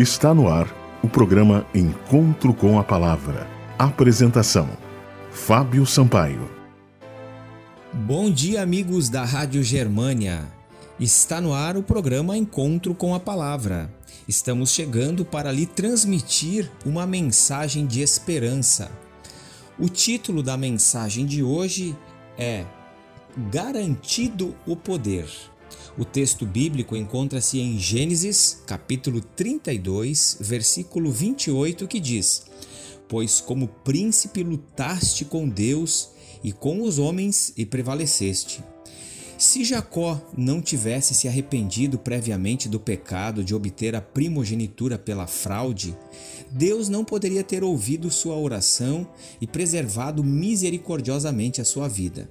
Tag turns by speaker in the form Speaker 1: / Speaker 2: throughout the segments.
Speaker 1: Está no ar o programa Encontro com a Palavra. Apresentação: Fábio Sampaio.
Speaker 2: Bom dia, amigos da Rádio Germânia. Está no ar o programa Encontro com a Palavra. Estamos chegando para lhe transmitir uma mensagem de esperança. O título da mensagem de hoje é Garantido o Poder. O texto bíblico encontra-se em Gênesis, capítulo 32, versículo 28, que diz: Pois como príncipe lutaste com Deus e com os homens e prevaleceste. Se Jacó não tivesse se arrependido previamente do pecado de obter a primogenitura pela fraude, Deus não poderia ter ouvido sua oração e preservado misericordiosamente a sua vida.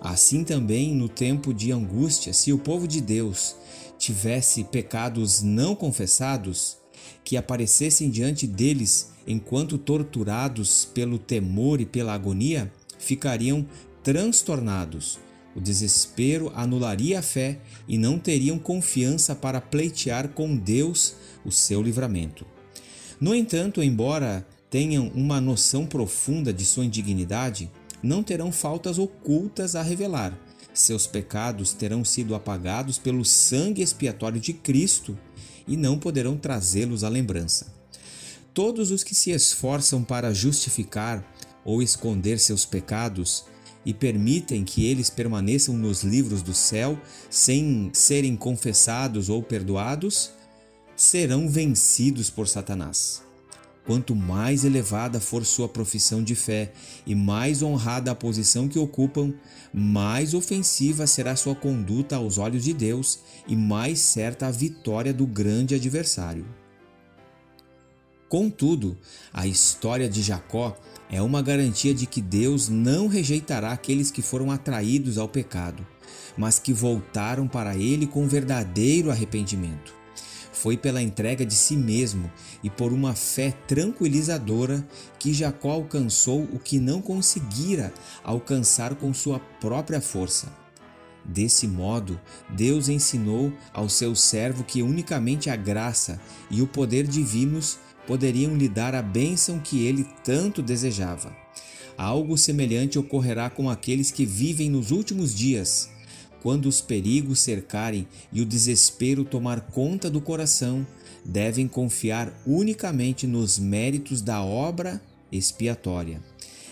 Speaker 2: Assim também, no tempo de angústia, se o povo de Deus tivesse pecados não confessados, que aparecessem diante deles enquanto torturados pelo temor e pela agonia, ficariam transtornados. O desespero anularia a fé e não teriam confiança para pleitear com Deus o seu livramento. No entanto, embora tenham uma noção profunda de sua indignidade, não terão faltas ocultas a revelar. Seus pecados terão sido apagados pelo sangue expiatório de Cristo e não poderão trazê-los à lembrança. Todos os que se esforçam para justificar ou esconder seus pecados e permitem que eles permaneçam nos livros do céu sem serem confessados ou perdoados, serão vencidos por Satanás. Quanto mais elevada for sua profissão de fé e mais honrada a posição que ocupam, mais ofensiva será sua conduta aos olhos de Deus e mais certa a vitória do grande adversário. Contudo, a história de Jacó é uma garantia de que Deus não rejeitará aqueles que foram atraídos ao pecado, mas que voltaram para Ele com verdadeiro arrependimento. Foi pela entrega de si mesmo e por uma fé tranquilizadora que Jacó alcançou o que não conseguira alcançar com sua própria força. Desse modo, Deus ensinou ao seu servo que unicamente a graça e o poder divinos poderiam lhe dar a bênção que ele tanto desejava. Algo semelhante ocorrerá com aqueles que vivem nos últimos dias quando os perigos cercarem e o desespero tomar conta do coração, devem confiar unicamente nos méritos da obra expiatória.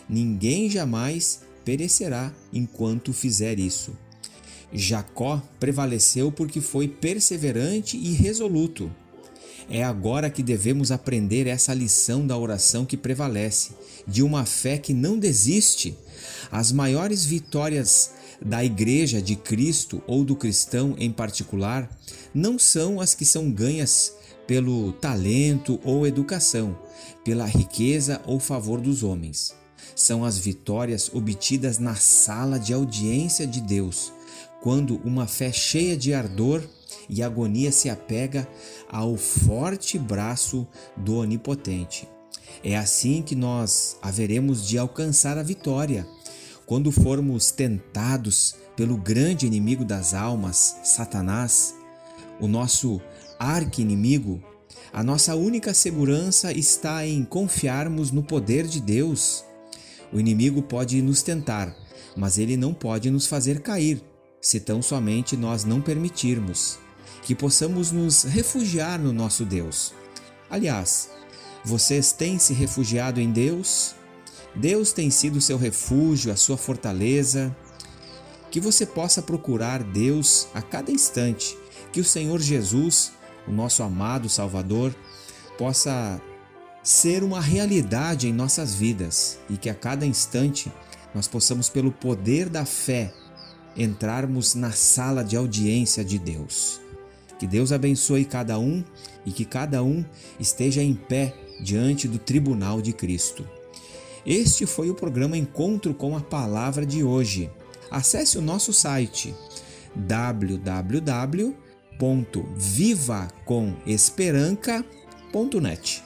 Speaker 2: Ninguém jamais perecerá enquanto fizer isso. Jacó prevaleceu porque foi perseverante e resoluto. É agora que devemos aprender essa lição da oração que prevalece, de uma fé que não desiste. As maiores vitórias da Igreja de Cristo ou do cristão em particular não são as que são ganhas pelo talento ou educação, pela riqueza ou favor dos homens. São as vitórias obtidas na sala de audiência de Deus, quando uma fé cheia de ardor e agonia se apega ao forte braço do Onipotente. É assim que nós haveremos de alcançar a vitória quando formos tentados pelo grande inimigo das almas, Satanás, o nosso arqui-inimigo, a nossa única segurança está em confiarmos no poder de Deus. O inimigo pode nos tentar, mas ele não pode nos fazer cair, se tão somente nós não permitirmos que possamos nos refugiar no nosso Deus. Aliás, vocês têm se refugiado em Deus? Deus tem sido seu refúgio, a sua fortaleza. Que você possa procurar Deus a cada instante, que o Senhor Jesus, o nosso amado Salvador, possa ser uma realidade em nossas vidas e que a cada instante nós possamos, pelo poder da fé, entrarmos na sala de audiência de Deus. Que Deus abençoe cada um e que cada um esteja em pé diante do tribunal de Cristo. Este foi o programa Encontro com a Palavra de hoje. Acesse o nosso site www.vivacomesperanca.net.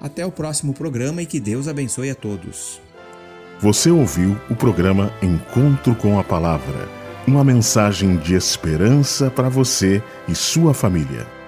Speaker 2: Até o próximo programa e que Deus abençoe a todos.
Speaker 1: Você ouviu o programa Encontro com a Palavra, uma mensagem de esperança para você e sua família.